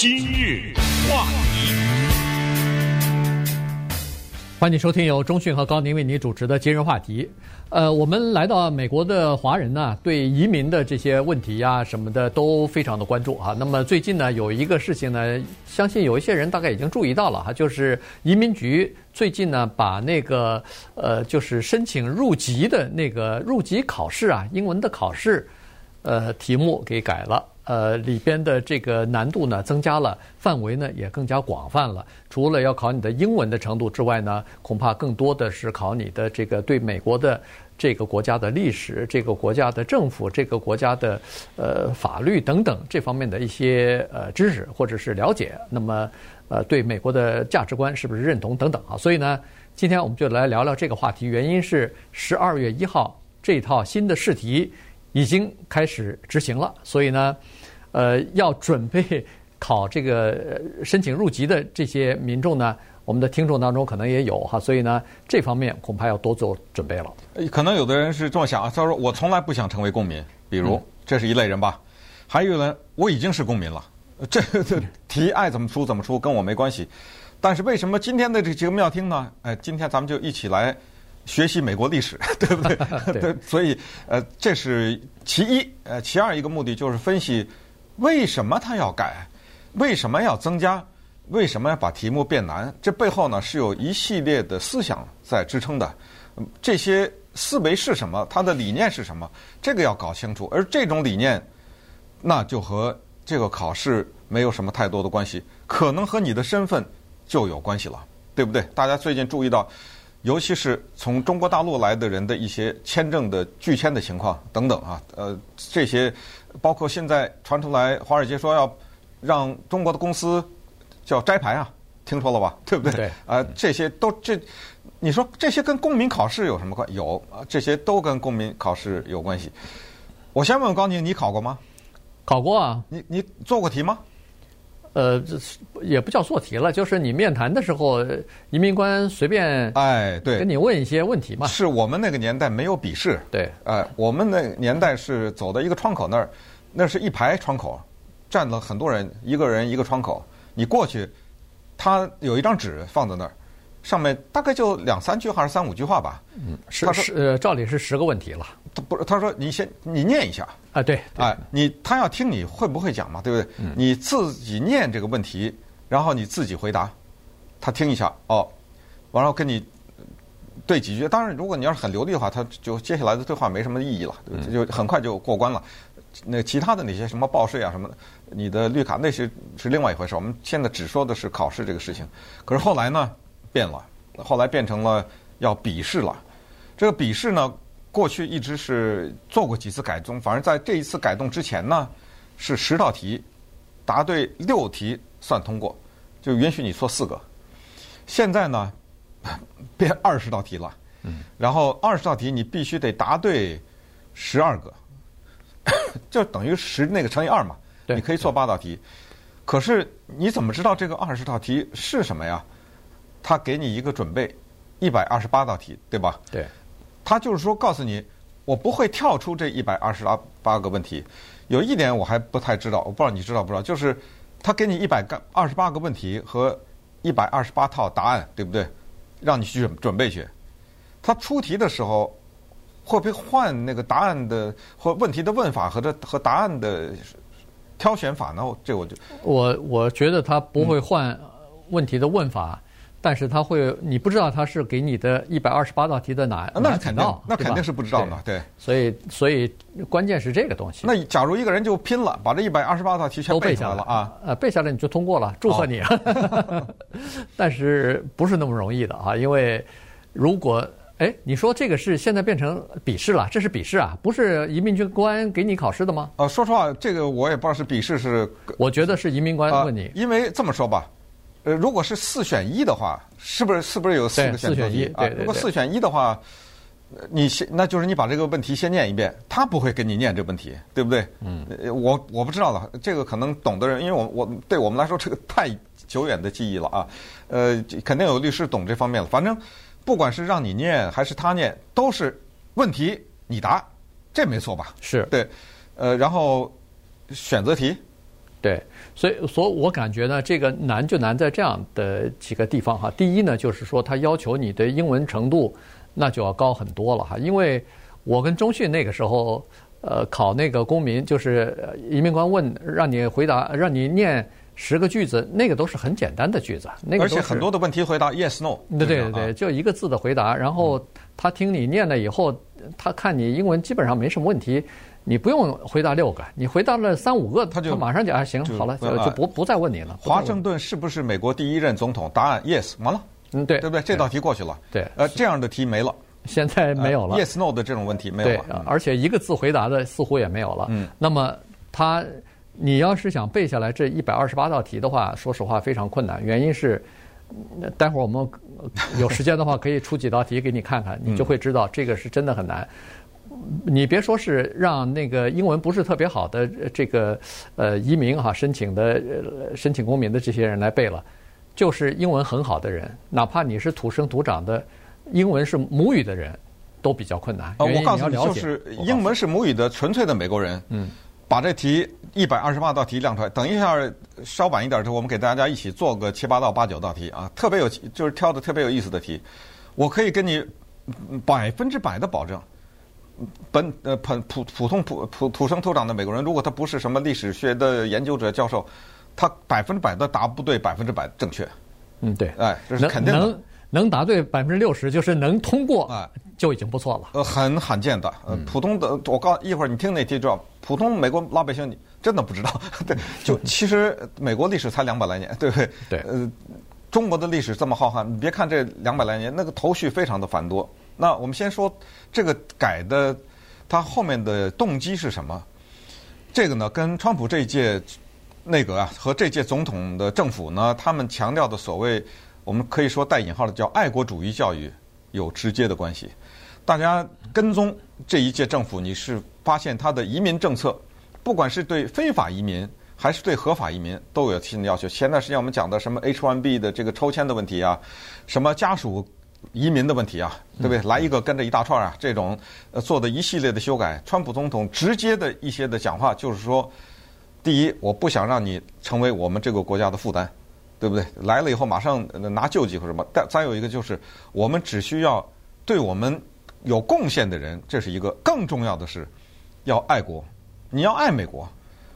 今日话题，欢迎收听由中讯和高宁为您主持的今日话题。呃，我们来到美国的华人呢，对移民的这些问题呀、啊、什么的都非常的关注啊。那么最近呢，有一个事情呢，相信有一些人大概已经注意到了哈，就是移民局最近呢，把那个呃，就是申请入籍的那个入籍考试啊，英文的考试，呃，题目给改了。呃，里边的这个难度呢增加了，范围呢也更加广泛了。除了要考你的英文的程度之外呢，恐怕更多的是考你的这个对美国的这个国家的历史、这个国家的政府、这个国家的呃法律等等这方面的一些呃知识或者是了解。那么呃，对美国的价值观是不是认同等等啊？所以呢，今天我们就来聊聊这个话题。原因是十二月一号这套新的试题已经开始执行了，所以呢。呃，要准备考这个申请入籍的这些民众呢，我们的听众当中可能也有哈，所以呢，这方面恐怕要多做准备了。可能有的人是这么想啊，他说我从来不想成为公民，比如这是一类人吧，还有人我已经是公民了，这这题爱怎么出怎么出跟我没关系。但是为什么今天的这个节目要听呢？哎，今天咱们就一起来学习美国历史，对不对？对，所以呃，这是其一，呃，其二一个目的就是分析。为什么他要改？为什么要增加？为什么要把题目变难？这背后呢，是有一系列的思想在支撑的。这些思维是什么？他的理念是什么？这个要搞清楚。而这种理念，那就和这个考试没有什么太多的关系，可能和你的身份就有关系了，对不对？大家最近注意到，尤其是从中国大陆来的人的一些签证的拒签的情况等等啊，呃，这些。包括现在传出来，华尔街说要让中国的公司叫摘牌啊，听说了吧？对不对？对。啊，这些都这，你说这些跟公民考试有什么关？有啊，这些都跟公民考试有关系。我先问问高宁，你考过吗？考过啊。你你做过题吗？呃，这也不叫做题了，就是你面谈的时候，移民官随便哎，对，跟你问一些问题嘛。是我们那个年代没有笔试，对，哎，我们那年代是走到一个窗口那儿，那是一排窗口，站了很多人，一个人一个窗口，你过去，他有一张纸放在那儿。上面大概就两三句话还是三五句话吧。嗯，是是呃，照理是十个问题了。他不是，他说你先你念一下啊，对，哎，你他要听你会不会讲嘛，对不对？嗯。你自己念这个问题，然后你自己回答，他听一下哦，完了跟你对几句。当然，如果你要是很流利的话，他就接下来的对话没什么意义了？就很快就过关了。那其他的那些什么报税啊什么的，你的绿卡那些是另外一回事。我们现在只说的是考试这个事情。可是后来呢？变了，后来变成了要笔试了。这个笔试呢，过去一直是做过几次改动，反正在这一次改动之前呢，是十道题，答对六题算通过，就允许你错四个。现在呢，变二十道题了，然后二十道题你必须得答对十二个，就等于十那个乘以二嘛，你可以错八道题。可是你怎么知道这个二十道题是什么呀？他给你一个准备，一百二十八道题，对吧？对。他就是说，告诉你，我不会跳出这一百二十八个问题。有一点我还不太知道，我不知道你知道不知道？就是他给你一百个二十八个问题和一百二十八套答案，对不对？让你去准备去。他出题的时候会不会换那个答案的或问题的问法和这和答案的挑选法呢？这我就我我觉得他不会换问题的问法。嗯但是他会，你不知道他是给你的一百二十八道题的哪？那肯定，那肯定是不知道的，对。所以，所以关键是这个东西。那假如一个人就拼了，把这一百二十八道题全背下来了啊，呃，背下来你就通过了，祝贺你。但是不是那么容易的啊？因为如果哎，你说这个是现在变成笔试了，这是笔试啊，不是移民局官给你考试的吗？呃，说实话，这个我也不知道是笔试是，我觉得是移民官问你，因为这么说吧。呃，如果是四选一的话，是不是是不是有四个选择题？四选一，对对对。如果四选一的话，你先那就是你把这个问题先念一遍，他不会跟你念这问题，对不对？嗯。我我不知道了，这个可能懂的人，因为我我对我们来说这个太久远的记忆了啊。呃，肯定有律师懂这方面了。反正不管是让你念还是他念，都是问题你答，这没错吧？是。对。呃，然后选择题。对，所以，所以我感觉呢，这个难就难在这样的几个地方哈。第一呢，就是说他要求你的英文程度那就要高很多了哈。因为我跟中训那个时候，呃，考那个公民，就是移民官问让你回答，让你念十个句子，那个都是很简单的句子，那个而且很多的问题回答 yes no。对对对对，就一个字的回答，然后他听你念了以后，他看你英文基本上没什么问题。你不用回答六个，你回答了三五个，他就他马上就啊行好了，就就不不再问你了。华盛顿是不是美国第一任总统？答案 yes，完了。嗯，对，对不对？这道题过去了。对，呃，这样的题没了，现在没有了。Yes no 的这种问题没有了。对，而且一个字回答的似乎也没有了。嗯。那么他，你要是想背下来这一百二十八道题的话，说实话非常困难。原因是，待会儿我们有时间的话可以出几道题给你看看，你就会知道这个是真的很难。你别说是让那个英文不是特别好的这个呃移民哈申请的申请公民的这些人来背了，就是英文很好的人，哪怕你是土生土长的英文是母语的人，都比较困难。呃，我告诉你，就是英文是母语的纯粹的美国人，嗯，把这题一百二十八道题亮出来，等一下稍晚一点的时候，我们给大家一起做个七八道、八九道题啊，特别有就是挑的特别有意思的题，我可以跟你百分之百的保证。本呃普普普通普普土生土长的美国人，如果他不是什么历史学的研究者教授，他百分之百的答不对，百分之百正确。嗯，对，哎，这是肯定的。能能答对百分之六十，就是能通过啊，就已经不错了。呃，很罕见的。呃，普通的，我告一会儿你听那题，知道普通美国老百姓你真的不知道。对，就其实美国历史才两百来年，对不对？对。呃，中国的历史这么浩瀚，你别看这两百来年，那个头绪非常的繁多。那我们先说这个改的，它后面的动机是什么？这个呢，跟川普这一届内阁啊和这届总统的政府呢，他们强调的所谓我们可以说带引号的叫爱国主义教育有直接的关系。大家跟踪这一届政府，你是发现他的移民政策，不管是对非法移民还是对合法移民，都有新的要求。前段时间我们讲的什么 H-1B 的这个抽签的问题啊，什么家属。移民的问题啊，对不对？来一个跟着一大串啊，这种呃做的一系列的修改，川普总统直接的一些的讲话就是说，第一，我不想让你成为我们这个国家的负担，对不对？来了以后马上拿救济或什么。但再有一个就是，我们只需要对我们有贡献的人，这是一个。更重要的是，要爱国，你要爱美国，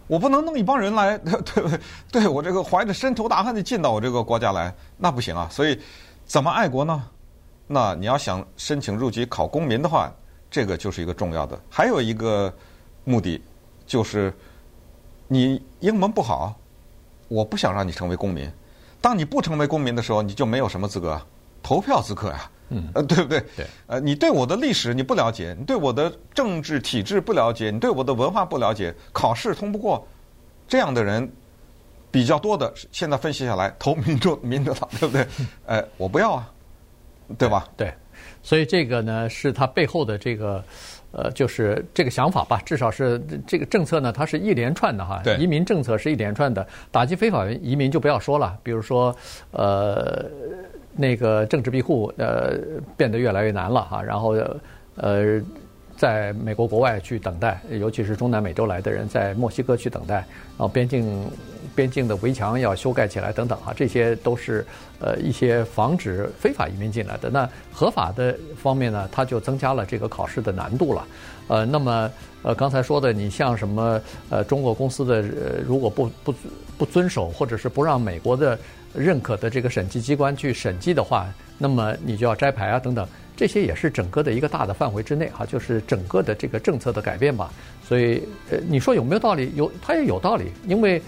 我不能弄一帮人来，对不对？对我这个怀着深仇大恨的进到我这个国家来，那不行啊。所以，怎么爱国呢？那你要想申请入籍考公民的话，这个就是一个重要的。还有一个目的就是，你英文不好，我不想让你成为公民。当你不成为公民的时候，你就没有什么资格投票资格呀，嗯，呃，对不对？对。呃，你对我的历史你不了解，你对我的政治体制不了解，你对我的文化不了解，考试通不过，这样的人比较多的。现在分析下来，投民主民主党，对不对？呃，我不要啊。对吧？对，所以这个呢，是他背后的这个，呃，就是这个想法吧。至少是这个政策呢，它是一连串的哈。对。移民政策是一连串的，打击非法移民就不要说了。比如说，呃，那个政治庇护呃变得越来越难了哈。然后呃，在美国国外去等待，尤其是中南美洲来的人，在墨西哥去等待，然后边境。边境的围墙要修盖起来等等啊，这些都是呃一些防止非法移民进来的。那合法的方面呢，它就增加了这个考试的难度了。呃，那么呃刚才说的，你像什么呃中国公司的呃如果不不不遵守，或者是不让美国的认可的这个审计机关去审计的话，那么你就要摘牌啊等等，这些也是整个的一个大的范围之内哈，就是整个的这个政策的改变吧。所以呃你说有没有道理？有，它也有道理，因为。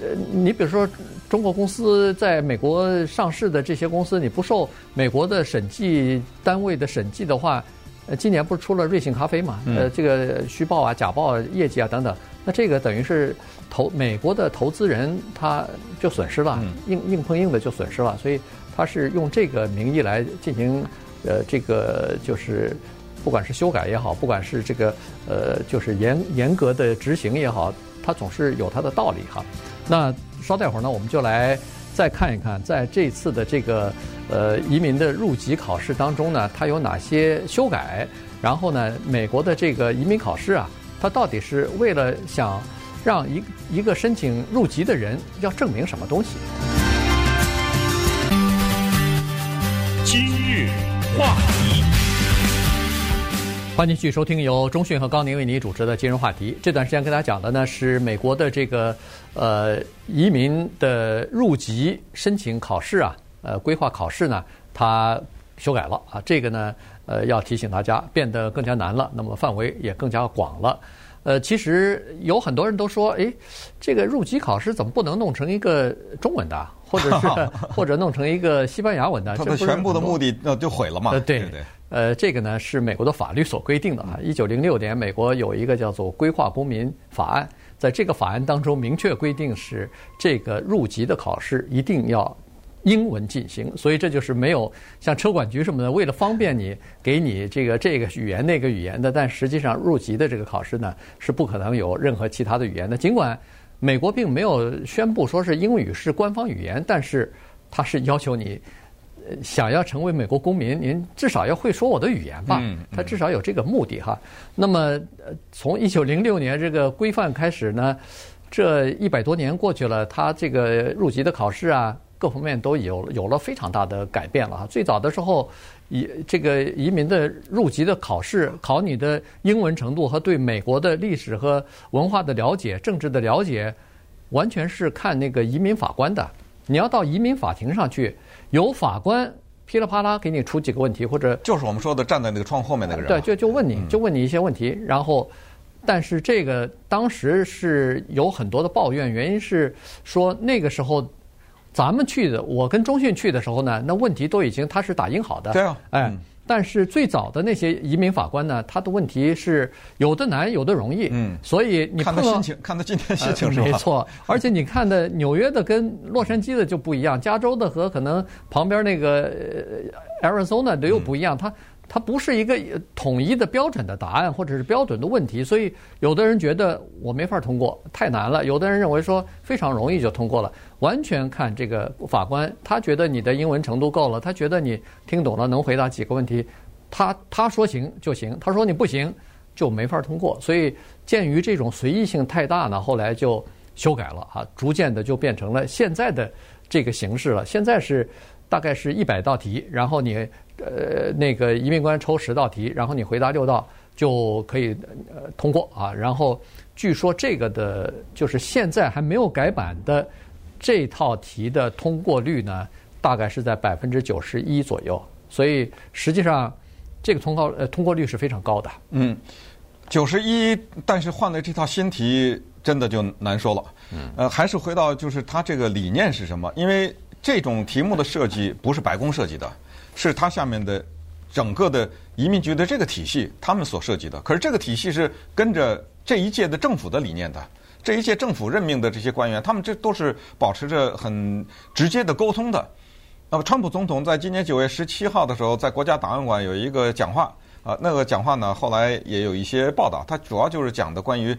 呃，你比如说，中国公司在美国上市的这些公司，你不受美国的审计单位的审计的话，呃，今年不是出了瑞幸咖啡嘛？呃，这个虚报啊、假报啊业绩啊等等，那这个等于是投美国的投资人他就损失了，硬硬碰硬的就损失了，所以他是用这个名义来进行呃这个就是不管是修改也好，不管是这个呃就是严严格的执行也好，它总是有它的道理哈。那稍待会儿呢，我们就来再看一看，在这次的这个呃移民的入籍考试当中呢，它有哪些修改？然后呢，美国的这个移民考试啊，它到底是为了想让一一个申请入籍的人要证明什么东西？今日话题。欢迎继续收听由中讯和高宁为你主持的金融话题。这段时间跟大家讲的呢是美国的这个呃移民的入籍申请考试啊，呃规划考试呢，它修改了啊。这个呢呃要提醒大家变得更加难了，那么范围也更加广了。呃，其实有很多人都说，哎，这个入籍考试怎么不能弄成一个中文的，或者是 或者弄成一个西班牙文的？它的全部的目的那就毁了嘛？呃，对对。呃，这个呢是美国的法律所规定的啊。一九零六年，美国有一个叫做《规划公民法案》，在这个法案当中明确规定是这个入籍的考试一定要英文进行，所以这就是没有像车管局什么的，为了方便你给你这个这个语言那个语言的，但实际上入籍的这个考试呢是不可能有任何其他的语言的。尽管美国并没有宣布说是英语是官方语言，但是它是要求你。想要成为美国公民，您至少要会说我的语言吧？它至少有这个目的哈。那么，从一九零六年这个规范开始呢，这一百多年过去了，它这个入籍的考试啊，各方面都有有了非常大的改变了哈。最早的时候，移这个移民的入籍的考试，考你的英文程度和对美国的历史和文化的了解、政治的了解，完全是看那个移民法官的。你要到移民法庭上去。由法官噼里啪啦给你出几个问题，或者就是我们说的站在那个窗后面那个人，对，就就问你就问你一些问题，然后，但是这个当时是有很多的抱怨，原因是说那个时候咱们去的，我跟中讯去的时候呢，那问题都已经他是打印好的，对啊，哎。但是最早的那些移民法官呢，他的问题是有的难，有的容易。嗯，所以你看他心情，看他今天心情是吧？没错，而且你看的纽约的跟洛杉矶的就不一样，加州的和可能旁边那个 Arizona 的又不一样，他。它不是一个统一的标准的答案，或者是标准的问题，所以有的人觉得我没法通过，太难了；有的人认为说非常容易就通过了，完全看这个法官，他觉得你的英文程度够了，他觉得你听懂了，能回答几个问题，他他说行就行，他说你不行就没法通过。所以鉴于这种随意性太大呢，后来就修改了啊，逐渐的就变成了现在的这个形式了。现在是大概是一百道题，然后你。呃，那个移民官抽十道题，然后你回答六道就可以呃通过啊。然后据说这个的，就是现在还没有改版的这套题的通过率呢，大概是在百分之九十一左右。所以实际上这个通过呃通过率是非常高的。嗯，九十一，但是换了这套新题，真的就难说了。嗯，呃，还是回到就是它这个理念是什么？因为这种题目的设计不是白宫设计的。是它下面的整个的移民局的这个体系，他们所设计的。可是这个体系是跟着这一届的政府的理念的。这一届政府任命的这些官员，他们这都是保持着很直接的沟通的。那么，川普总统在今年九月十七号的时候，在国家档案馆有一个讲话啊，那个讲话呢，后来也有一些报道。他主要就是讲的关于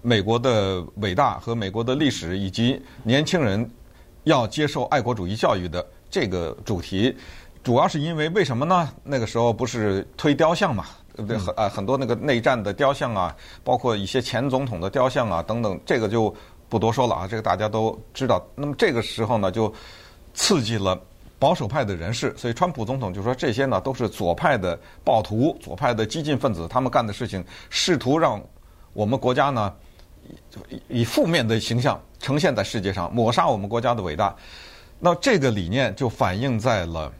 美国的伟大和美国的历史，以及年轻人要接受爱国主义教育的这个主题。主要是因为为什么呢？那个时候不是推雕像嘛，对不对？很啊，很多那个内战的雕像啊，包括一些前总统的雕像啊等等，这个就不多说了啊，这个大家都知道。那么这个时候呢，就刺激了保守派的人士，所以川普总统就说这些呢都是左派的暴徒、左派的激进分子，他们干的事情，试图让我们国家呢以负面的形象呈现在世界上，抹杀我们国家的伟大。那这个理念就反映在了。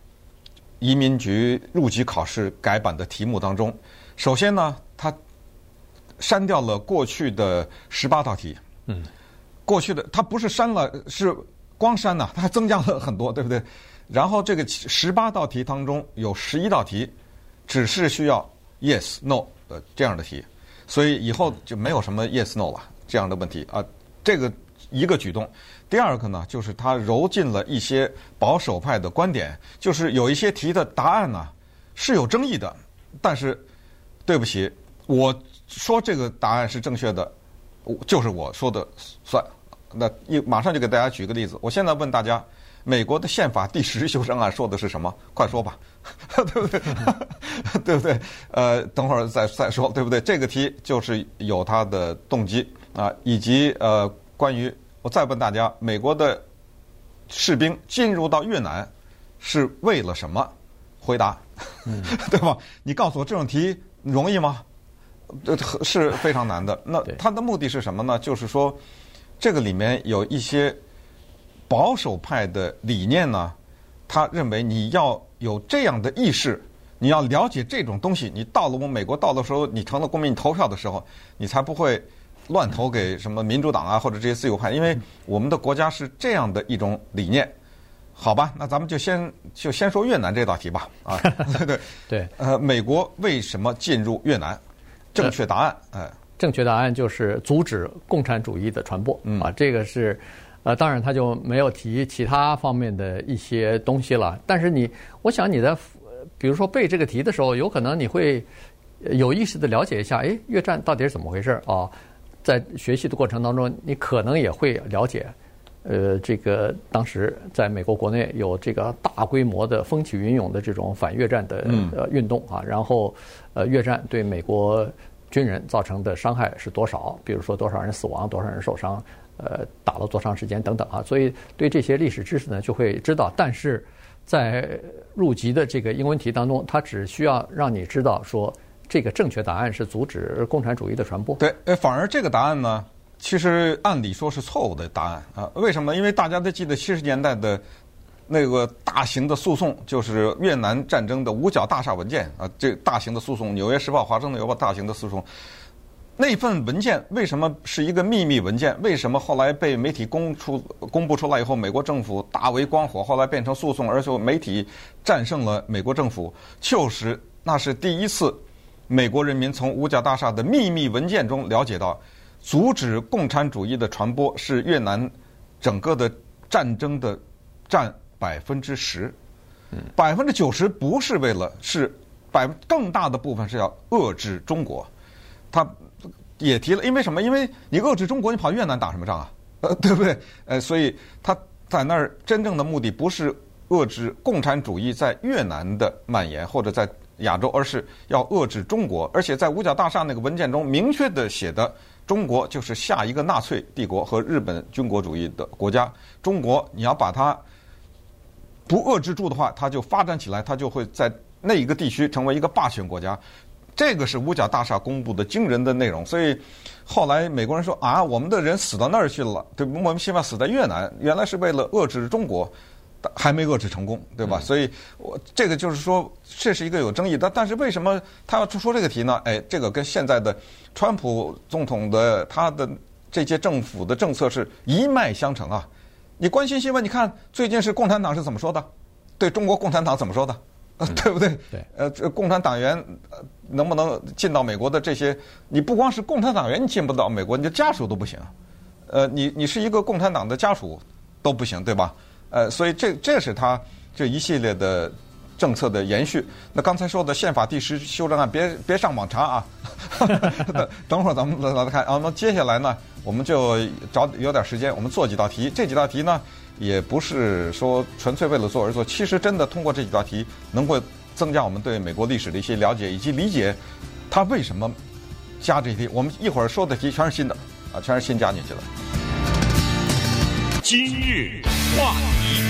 移民局入籍考试改版的题目当中，首先呢，它删掉了过去的十八道题。嗯，过去的它不是删了，是光删呐，它还增加了很多，对不对？然后这个十八道题当中有十一道题只是需要 yes no 的这样的题，所以以后就没有什么 yes no 了这样的问题啊。这个一个举动。第二个呢，就是他揉进了一些保守派的观点，就是有一些题的答案呢是有争议的，但是对不起，我说这个答案是正确的，就是我说的算。那一马上就给大家举个例子，我现在问大家，美国的宪法第十修正案说的是什么？快说吧，对不对？对不对？呃，等会儿再再说，对不对？这个题就是有它的动机。啊，以及呃，关于我再问大家，美国的士兵进入到越南是为了什么？回答，嗯、对吧？你告诉我这种题容易吗？呃，是非常难的。那他的目的是什么呢？就是说，这个里面有一些保守派的理念呢，他认为你要有这样的意识。你要了解这种东西，你到了我们美国，到的时候，你成了公民，你投票的时候，你才不会乱投给什么民主党啊，或者这些自由派，因为我们的国家是这样的一种理念，好吧？那咱们就先就先说越南这道题吧，啊，对对对，呃，美国为什么进入越南？正确答案，哎，正确答案就是阻止共产主义的传播，嗯啊，这个是，呃，当然他就没有提其他方面的一些东西了，但是你，我想你在。比如说背这个题的时候，有可能你会有意识的了解一下，哎，越战到底是怎么回事啊、哦？在学习的过程当中，你可能也会了解，呃，这个当时在美国国内有这个大规模的风起云涌的这种反越战的呃运动啊，然后呃，越战对美国军人造成的伤害是多少？比如说多少人死亡，多少人受伤，呃，打了多长时间等等啊，所以对这些历史知识呢，就会知道，但是。在入籍的这个英文题当中，它只需要让你知道说，这个正确答案是阻止共产主义的传播。对，呃，反而这个答案呢，其实按理说是错误的答案啊。为什么？因为大家都记得七十年代的那个大型的诉讼，就是越南战争的五角大厦文件啊，这大型的诉讼，《纽约时报》、《华盛顿邮报》大型的诉讼。那份文件为什么是一个秘密文件？为什么后来被媒体公出公布出来以后，美国政府大为光火，后来变成诉讼，而且媒体战胜了美国政府？就是那是第一次，美国人民从五角大厦的秘密文件中了解到，阻止共产主义的传播是越南整个的战争的占百分之十，百分之九十不是为了，是百更大的部分是要遏制中国，他。也提了，因为什么？因为你遏制中国，你跑越南打什么仗啊？呃，对不对？呃，所以他在那儿真正的目的不是遏制共产主义在越南的蔓延或者在亚洲，而是要遏制中国。而且在五角大厦那个文件中明确的写的，中国就是下一个纳粹帝国和日本军国主义的国家。中国你要把它不遏制住的话，它就发展起来，它就会在那一个地区成为一个霸权国家。这个是五角大厦公布的惊人的内容，所以后来美国人说啊，我们的人死到那儿去了，对，莫名其妙死在越南，原来是为了遏制中国，还没遏制成功，对吧？嗯、所以我这个就是说，这是一个有争议的。但是为什么他要说这个题呢？哎，这个跟现在的川普总统的他的这些政府的政策是一脉相承啊。你关心新闻，你看最近是共产党是怎么说的？对中国共产党怎么说的？呃，对不对？对，呃，这共产党员能不能进到美国的这些？你不光是共产党员，你进不到美国，你的家属都不行。呃，你你是一个共产党的家属都不行，对吧？呃，所以这这是他这一系列的政策的延续。那刚才说的宪法第十修正案，别别上网查啊。等会儿咱们来来看啊。那接下来呢，我们就找有点时间，我们做几道题。这几道题呢？也不是说纯粹为了做而做，其实真的通过这几道题，能够增加我们对美国历史的一些了解以及理解，他为什么加这些题。我们一会儿说的题全是新的，啊，全是新加进去的。今日话题，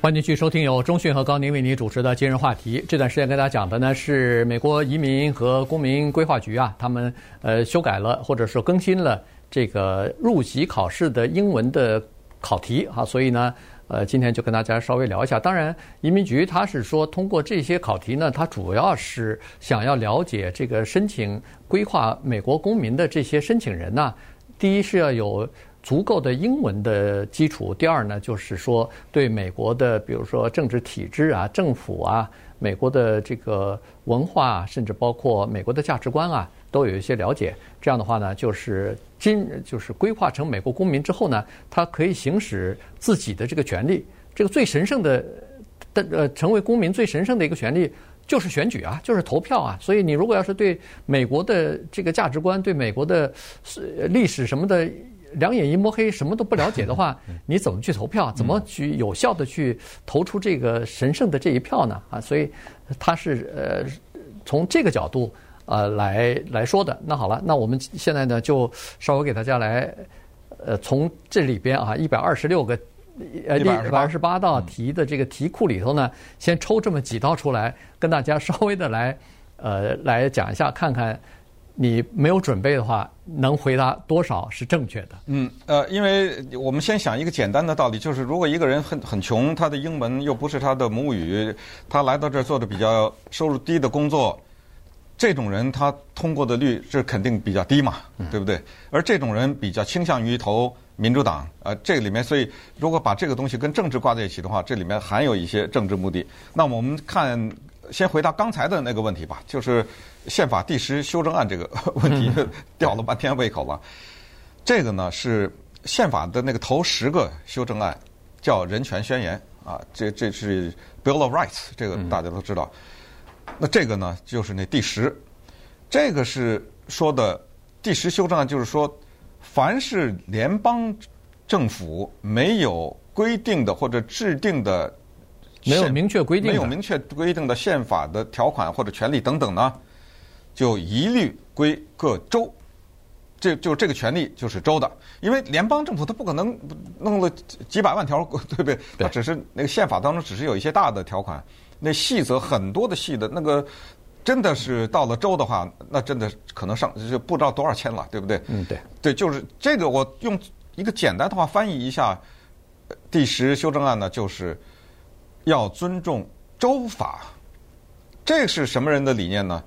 欢迎继续收听由中讯和高宁为您主持的今日话题。这段时间跟大家讲的呢是美国移民和公民规划局啊，他们呃修改了或者说更新了。这个入籍考试的英文的考题啊，所以呢，呃，今天就跟大家稍微聊一下。当然，移民局他是说，通过这些考题呢，他主要是想要了解这个申请规划美国公民的这些申请人呢，第一是要有足够的英文的基础，第二呢，就是说对美国的，比如说政治体制啊、政府啊、美国的这个文化，甚至包括美国的价值观啊。都有一些了解，这样的话呢，就是今就是规划成美国公民之后呢，他可以行使自己的这个权利。这个最神圣的的呃，成为公民最神圣的一个权利就是选举啊，就是投票啊。所以你如果要是对美国的这个价值观、对美国的历史什么的两眼一摸黑，什么都不了解的话，你怎么去投票？怎么去有效的去投出这个神圣的这一票呢？啊，所以他是呃从这个角度。呃来来说的。那好了，那我们现在呢就稍微给大家来呃从这里边啊一百二十六个呃一百二十八道题的这个题库里头呢，先抽这么几道出来，跟大家稍微的来呃来讲一下，看看。你没有准备的话，能回答多少是正确的？嗯，呃，因为我们先想一个简单的道理，就是如果一个人很很穷，他的英文又不是他的母语，他来到这儿做的比较收入低的工作，这种人他通过的率是肯定比较低嘛，对不对？而这种人比较倾向于投民主党，呃，这个里面，所以如果把这个东西跟政治挂在一起的话，这里面含有一些政治目的。那我们看。先回答刚才的那个问题吧，就是宪法第十修正案这个问题，吊了半天胃口了。这个呢是宪法的那个头十个修正案，叫人权宣言啊，这这是 Bill of Rights，这个大家都知道。那这个呢就是那第十，这个是说的第十修正案，就是说凡是联邦政府没有规定的或者制定的。没有明确规定，没有明确规定的宪法的条款或者权利等等呢，就一律归各州。这就这个权利就是州的，因为联邦政府它不可能弄了几百万条，对不对？它只是那个宪法当中只是有一些大的条款，那细则很多的细的，那个真的是到了州的话，那真的可能上就不知道多少千了，对不对？嗯，对。对，就是这个，我用一个简单的话翻译一下，第十修正案呢，就是。要尊重州法，这是什么人的理念呢？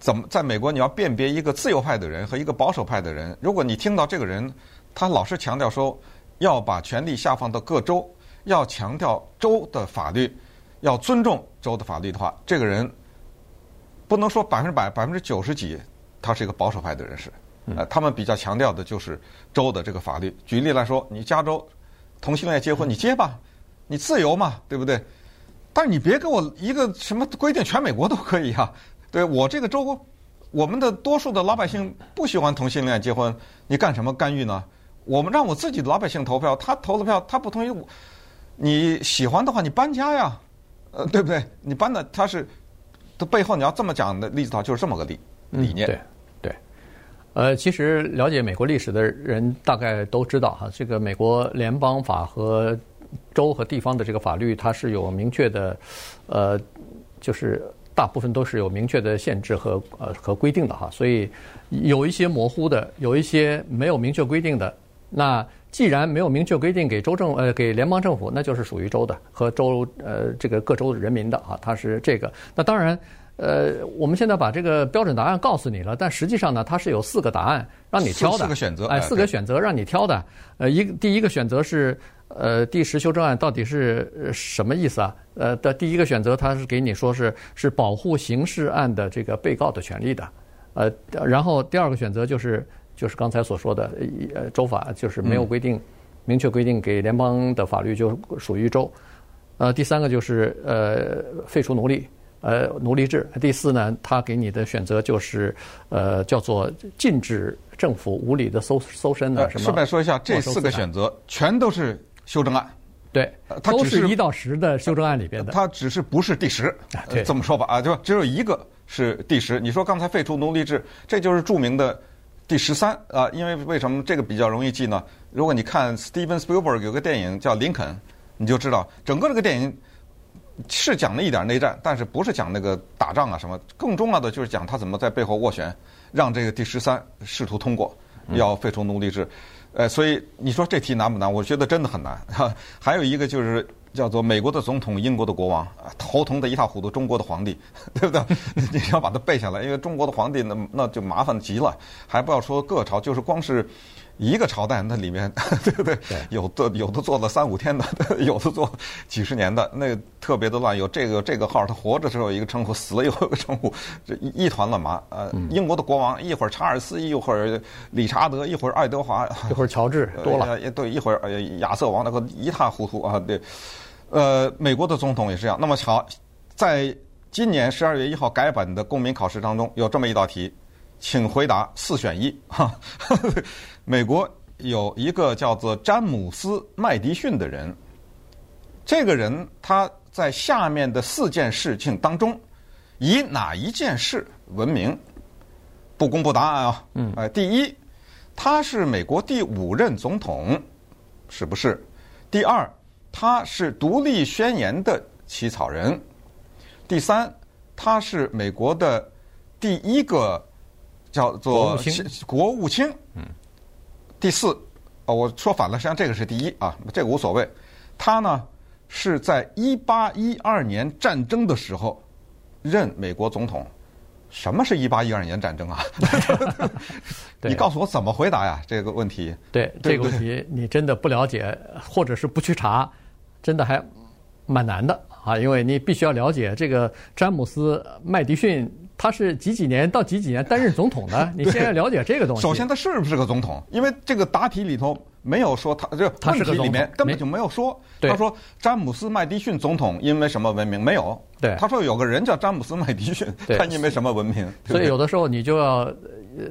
怎么在美国你要辨别一个自由派的人和一个保守派的人？如果你听到这个人，他老是强调说要把权力下放到各州，要强调州的法律，要尊重州的法律的话，这个人不能说百分之百、百分之九十几，他是一个保守派的人士。呃，他们比较强调的就是州的这个法律。举例来说，你加州同性恋结婚，你结吧。你自由嘛，对不对？但是你别给我一个什么规定，全美国都可以啊。对我这个州，我们的多数的老百姓不喜欢同性恋结婚，你干什么干预呢？我们让我自己的老百姓投票，他投了票，他不同意，你喜欢的话，你搬家呀，呃，对不对？你搬的他是，的背后你要这么讲的例子的话，就是这么个理理念。嗯、对对，呃，其实了解美国历史的人大概都知道哈，这个美国联邦法和。州和地方的这个法律，它是有明确的，呃，就是大部分都是有明确的限制和呃和规定的哈，所以有一些模糊的，有一些没有明确规定的。那既然没有明确规定给州政呃给联邦政府，那就是属于州的和州呃这个各州人民的啊，它是这个。那当然，呃，我们现在把这个标准答案告诉你了，但实际上呢，它是有四个答案让你挑的，四个选择，哎，四个选择让你挑的。呃，一第一个选择是。呃，第十修正案到底是什么意思啊？呃，的第一个选择，它是给你说是是保护刑事案的这个被告的权利的，呃，然后第二个选择就是就是刚才所说的，呃，州法就是没有规定，明确规定给联邦的法律就属于州，呃，第三个就是呃废除奴隶，呃奴隶制，第四呢，他给你的选择就是呃叫做禁止政府无理的搜搜身的什么？顺便说一下，这四个选择全都是。修正案，对，它只是一到十的修正案里边的，它只是不是第十，这么说吧啊，就只有一个是第十。你说刚才废除奴隶制，这就是著名的第十三啊。因为为什么这个比较容易记呢？如果你看 Steven Spielberg 有个电影叫《林肯》，你就知道整个这个电影是讲了一点内战，但是不是讲那个打仗啊什么，更重要的就是讲他怎么在背后斡旋，让这个第十三试图通过，要废除奴隶制。呃，所以你说这题难不难？我觉得真的很难。哈，还有一个就是叫做美国的总统、英国的国王，头疼的一塌糊涂。中国的皇帝，对不对？你要把它背下来，因为中国的皇帝那那就麻烦极了。还不要说各朝，就是光是。一个朝代，那里面 对不对？有的有的做了三五天的，有的做几十年的，那个、特别的乱。有这个这个号，他活着时候有一个称呼，死了有一个称呼，这一一团乱麻。呃，英国的国王一会儿查尔斯，一会儿理查德，一会儿爱德华，一会儿乔治，多了。也对，一会儿亚瑟王，那个一塌糊涂啊。对，呃，美国的总统也是这样。那么好，在今年十二月一号改版的公民考试当中，有这么一道题。请回答四选一哈。美国有一个叫做詹姆斯·麦迪逊的人，这个人他在下面的四件事情当中，以哪一件事闻名？不公布答案啊。嗯，哎，第一，他是美国第五任总统，是不是？第二，他是独立宣言的起草人。第三，他是美国的第一个叫做国务卿。嗯。第四，啊，我说反了，实际上这个是第一啊，这个无所谓。他呢是在一八一二年战争的时候任美国总统。什么是一八一二年战争啊？你告诉我怎么回答呀？这个问题。对，这个问题你真的不了解，或者是不去查，真的还蛮难的啊！因为你必须要了解这个詹姆斯麦迪逊，他是几几年到几几年担任总统的？你先要了解这个东西。首先，他是不是个总统？因为这个答题里头。没有说他 这问题里面根本就没有说，他说詹姆斯麦迪逊总统因为什么闻名？没有。对，他说有个人叫詹姆斯麦迪逊，他因为什么闻名？所以有的时候你就要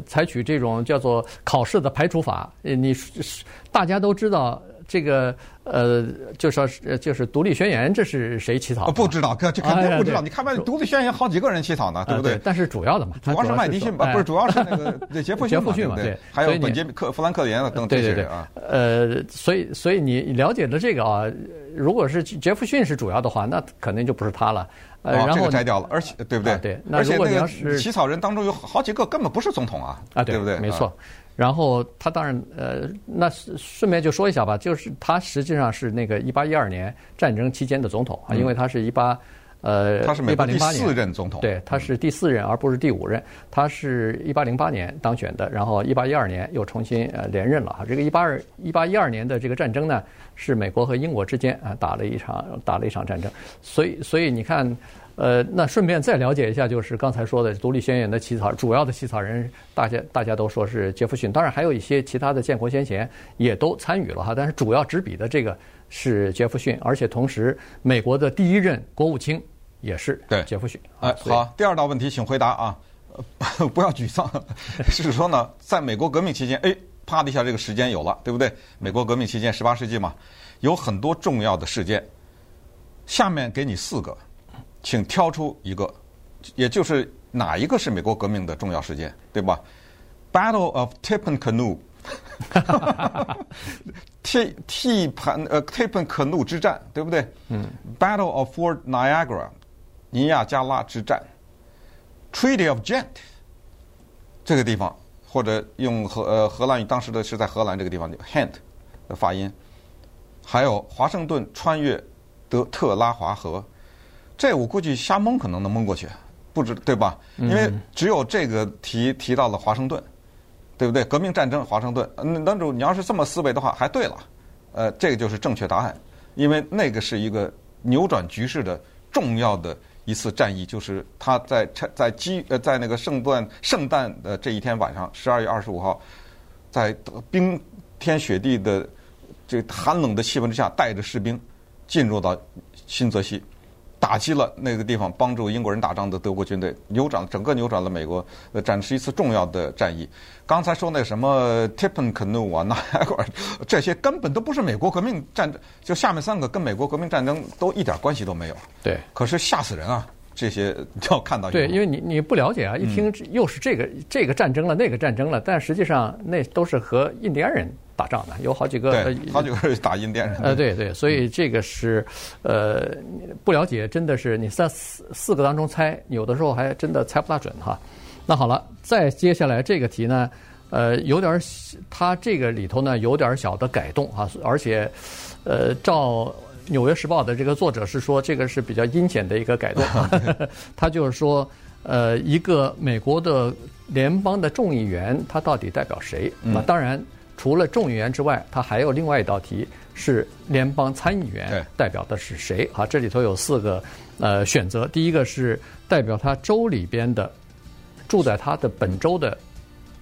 采取这种叫做考试的排除法。你大家都知道。这个呃，就说是就是独立宣言，这是谁起草的？不知道，这肯定不知道。你看吧，独立宣言好几个人起草呢，对不对？但是主要的嘛，主要是麦迪逊吧？不是，主要是那个杰弗杰弗逊嘛？对，还有本杰克富兰克林等这些人啊。呃，所以所以你了解的这个啊，如果是杰弗逊是主要的话，那肯定就不是他了。呃，然后这个摘掉了，而且对不对？对，那如果你要是起草人当中有好几个根本不是总统啊，啊，对不对？没错。然后他当然呃，那顺便就说一下吧，就是他实际上是那个一八一二年战争期间的总统啊，因为他是一八呃他是美国第四任总统，对，他是第四任而不是第五任，他是一八零八年当选的，然后一八一二年又重新呃连任了啊。这个一八二一八一二年的这个战争呢，是美国和英国之间啊打了一场打了一场战争，所以所以你看。呃，那顺便再了解一下，就是刚才说的独立宣言的起草，主要的起草人，大家大家都说是杰弗逊，当然还有一些其他的建国先贤也都参与了哈，但是主要执笔的这个是杰弗逊，而且同时美国的第一任国务卿也是对杰弗逊。哎，好，第二道问题请回答啊，不要沮丧，是说呢，在美国革命期间，哎，啪的一下这个时间有了，对不对？美国革命期间，十八世纪嘛，有很多重要的事件，下面给你四个。请挑出一个，也就是哪一个是美国革命的重要事件，对吧？Battle of Tippecanoe，替替盘呃 Tippecanoe 之战，对不对？嗯。Battle of Fort Niagara，尼亚加拉之战。Treaty of Ghent，这个地方或者用荷呃荷兰语，当时的是在荷兰这个地方叫 Ghent 的发音。还有华盛顿穿越德特拉华河。这我估计瞎蒙可能能蒙过去，不知对吧？因为只有这个提提到了华盛顿，对不对？革命战争华盛顿，嗯，那种你要是这么思维的话，还对了，呃，这个就是正确答案，因为那个是一个扭转局势的重要的一次战役，就是他在在基呃在那个圣诞圣诞的这一天晚上，十二月二十五号，在冰天雪地的这寒冷的气温之下，带着士兵进入到新泽西。打击了那个地方帮助英国人打仗的德国军队，扭转整个扭转了美国，呃，展示一次重要的战役。刚才说那什么 Tippecanoe 啊，那这些根本都不是美国革命战争，就下面三个跟美国革命战争都一点关系都没有。对，可是吓死人啊！这些就要看到。对，因为你你不了解啊，一听又是这个、嗯、这个战争了，那个战争了，但实际上那都是和印第安人。打仗的有好几个，对，好几个是打印第安人。呃，对对，所以这个是，呃，不了解，真的是你在四四个当中猜，有的时候还真的猜不大准哈。那好了，再接下来这个题呢，呃，有点它这个里头呢有点小的改动哈，而且，呃，照《纽约时报》的这个作者是说，这个是比较阴险的一个改动，他就是说，呃，一个美国的联邦的众议员，他到底代表谁？那、嗯、当然。除了众议员之外，他还有另外一道题是联邦参议员代表的是谁？啊，这里头有四个呃选择。第一个是代表他州里边的住在他的本州的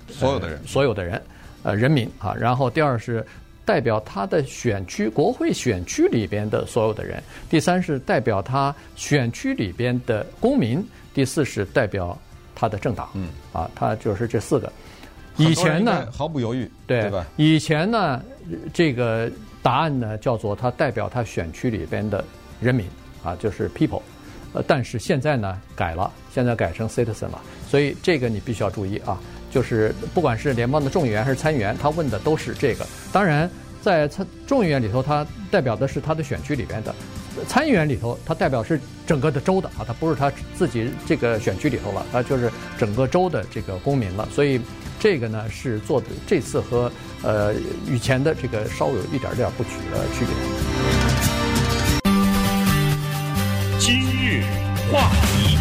所有的人，所有的人呃人民啊。然后第二是代表他的选区国会选区里边的所有的人。第三是代表他选区里边的公民。第四是代表他的政党。嗯，啊，他就是这四个。以前呢，毫不犹豫，对，对吧？以前呢，这个答案呢叫做他代表他选区里边的人民啊，就是 people。呃，但是现在呢改了，现在改成 citizen 了，所以这个你必须要注意啊。就是不管是联邦的众议员还是参议员，他问的都是这个。当然，在参众议员里头，他代表的是他的选区里边的；参议员里头，他代表是整个的州的啊，他不是他自己这个选区里头了，他就是整个州的这个公民了。所以这个呢是做的这次和呃以前的这个稍微有一点点不取的区别。今日话题，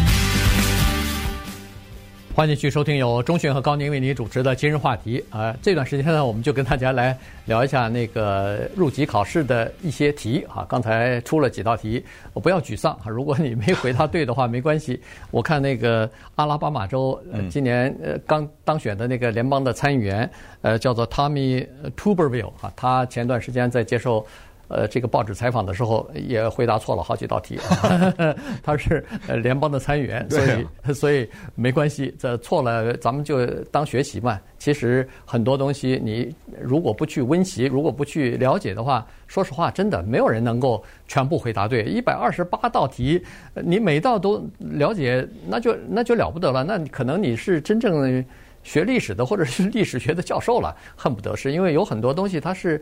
欢迎继续收听由钟迅和高宁为您主持的今日话题。啊，这段时间呢，我们就跟大家来聊一下那个入籍考试的一些题啊。刚才出了几道题，我不要沮丧啊。如果你没回答对的话，没关系。我看那个阿拉巴马州呃今年呃刚当选的那个联邦的参议员，呃，叫做 Tommy Tuberville 啊，他前段时间在接受。呃，这个报纸采访的时候也回答错了好几道题。他是呃联邦的参议员，所以所以没关系，这错了咱们就当学习嘛。其实很多东西你如果不去温习，如果不去了解的话，说实话，真的没有人能够全部回答对。一百二十八道题，你每道都了解，那就那就了不得了。那可能你是真正学历史的，或者是历史学的教授了，恨不得是因为有很多东西它是。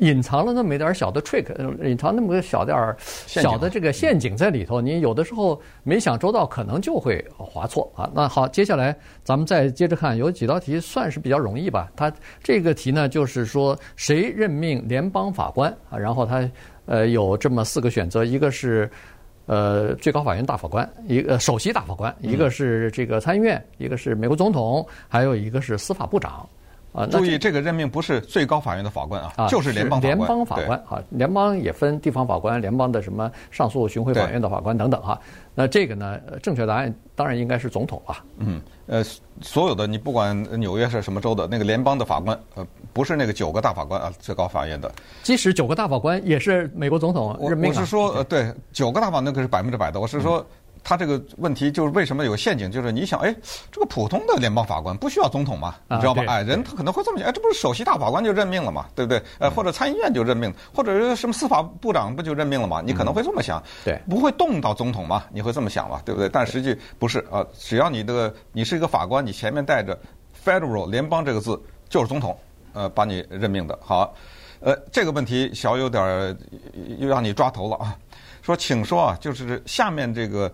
隐藏了那么一点小的 trick，隐藏那么个小点儿小的这个陷阱在里头，你有的时候没想周到，可能就会划错啊。那好，接下来咱们再接着看，有几道题算是比较容易吧。它这个题呢，就是说谁任命联邦法官啊？然后它呃有这么四个选择，一个是呃最高法院大法官，一个首席大法官，一个是这个参议院，一个是美国总统，还有一个是司法部长。啊，注意这个任命不是最高法院的法官啊，就是联邦法官。联邦法官啊，联邦也分地方法官、联邦的什么上诉巡回法院的法官等等哈。那这个呢，正确答案当然应该是总统啊？嗯，呃，所有的你不管纽约是什么州的那个联邦的法官，呃，不是那个九个大法官啊，最高法院的。即使九个大法官也是美国总统任命。我是说，呃，对，九个大法官那个是百分之百的。我是说。他这个问题就是为什么有陷阱？就是你想，哎，这个普通的联邦法官不需要总统嘛？你知道吧？哎，人他可能会这么想，哎，这不是首席大法官就任命了嘛？对不对？呃，或者参议院就任命，或者什么司法部长不就任命了嘛？你可能会这么想，对，不会动到总统嘛？你会这么想嘛？对不对？但实际不是啊，只要你这个你是一个法官，你前面带着 federal 联邦这个字，就是总统，呃，把你任命的。好，呃，这个问题小有点又让你抓头了啊。说，请说啊，就是下面这个。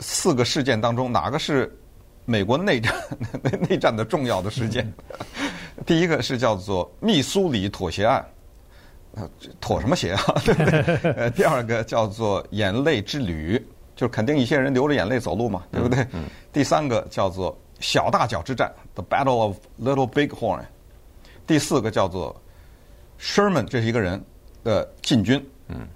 四个事件当中，哪个是美国内战 内战的重要的事件？第一个是叫做密苏里妥协案，妥什么协啊？对不对？呃，第二个叫做眼泪之旅，就是肯定一些人流着眼泪走路嘛，对不对？第三个叫做小大脚之战，The Battle of Little Bighorn。第四个叫做 Sherman，这是一个人的进军。嗯。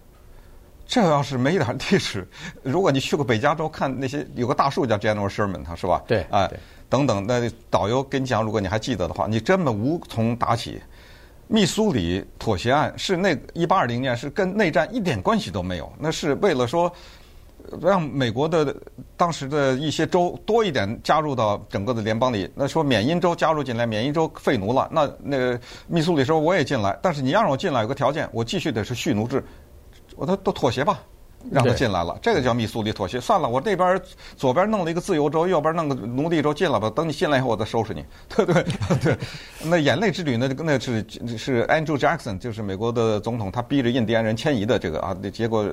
这要是没一点历史，如果你去过北加州看那些有个大树叫 General Sherman，他是吧？对，哎，等等，那导游跟你讲，如果你还记得的话，你根本无从打起。密苏里妥协案是那一八二零年，是跟内战一点关系都没有，那是为了说让美国的当时的一些州多一点加入到整个的联邦里。那说缅因州加入进来，缅因州废奴了，那那个密苏里说我也进来，但是你要让我进来有个条件，我继续得是蓄奴制。我都都妥协吧，让他进来了，这个叫密苏里妥协。算了，我这边左边弄了一个自由州，右边弄个奴隶州，进来吧。等你进来以后，我再收拾你，对对？对。那眼泪之旅呢？那是是 Andrew Jackson，就是美国的总统，他逼着印第安人迁移的这个啊，结果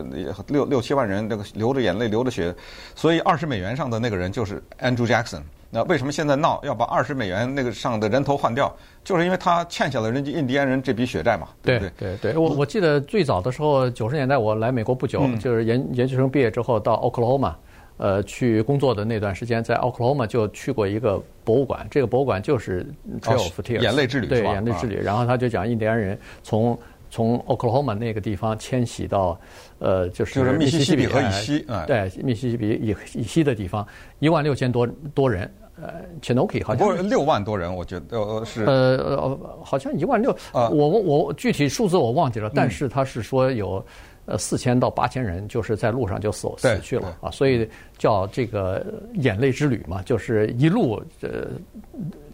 六六七万人这个流着眼泪流着血，所以二十美元上的那个人就是 Andrew Jackson。那为什么现在闹要把二十美元那个上的人头换掉？就是因为他欠下了人家印第安人这笔血债嘛。对对对对，我我记得最早的时候，九十年代我来美国不久，嗯、就是研研究生毕业之后到奥克拉荷马，呃，去工作的那段时间，在奥克拉荷马就去过一个博物馆，这个博物馆就是 Trail of Tears，、哦、眼泪之旅，对，眼泪之旅。然后他就讲印第安人从从奥克拉荷马那个地方迁徙到，呃，就是密西西比河以西，哎、对，密西西比以以西的地方，一万六千多多人。呃，Chinook 好像不是六万多人，我觉得呃是呃呃，好像一万六，我我我具体数字我忘记了，但是他是说有呃四千到八千人就是在路上就死死去了啊，所以叫这个眼泪之旅嘛，就是一路呃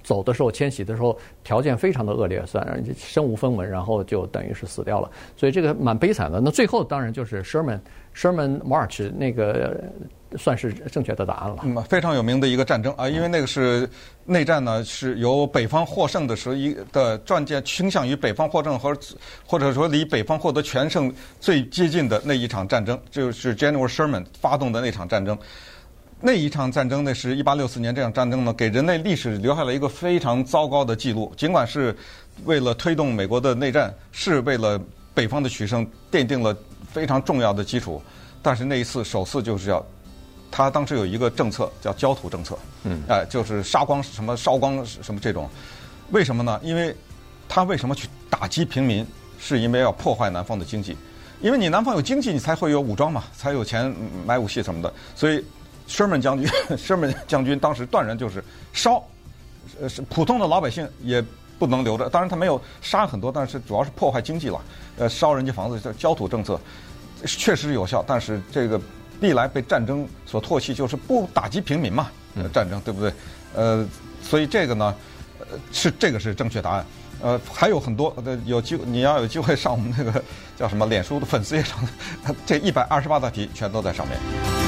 走的时候迁徙的时候条件非常的恶劣，算身无分文，然后就等于是死掉了，所以这个蛮悲惨的。那最后当然就是 Sherman Sherman March 那个。算是正确的答案了。嗯，非常有名的一个战争啊，因为那个是内战呢，是由北方获胜的时候一的战舰倾向于北方获胜和或者说离北方获得全胜最接近的那一场战争，就是 General Sherman 发动的那场战争。那一场战争呢，是一八六四年这场战争呢，给人类历史留下了一个非常糟糕的记录。尽管是为了推动美国的内战，是为了北方的取胜奠定了非常重要的基础，但是那一次首次就是要，他当时有一个政策叫焦土政策，嗯，哎，就是杀光什么烧光什么这种，为什么呢？因为他为什么去打击平民？是因为要破坏南方的经济，因为你南方有经济，你才会有武装嘛，才有钱买武器什么的，所以。Sherman 将军，Sherman 将军当时断然就是烧，呃，是普通的老百姓也不能留着。当然他没有杀很多，但是主要是破坏经济了。呃，烧人家房子，叫焦土政策，确实有效。但是这个历来被战争所唾弃，就是不打击平民嘛，战争对不对？呃，所以这个呢，呃，是这个是正确答案。呃，还有很多的有机会，你要有机会上我们那个叫什么脸书的粉丝页上，这一百二十八道题全都在上面。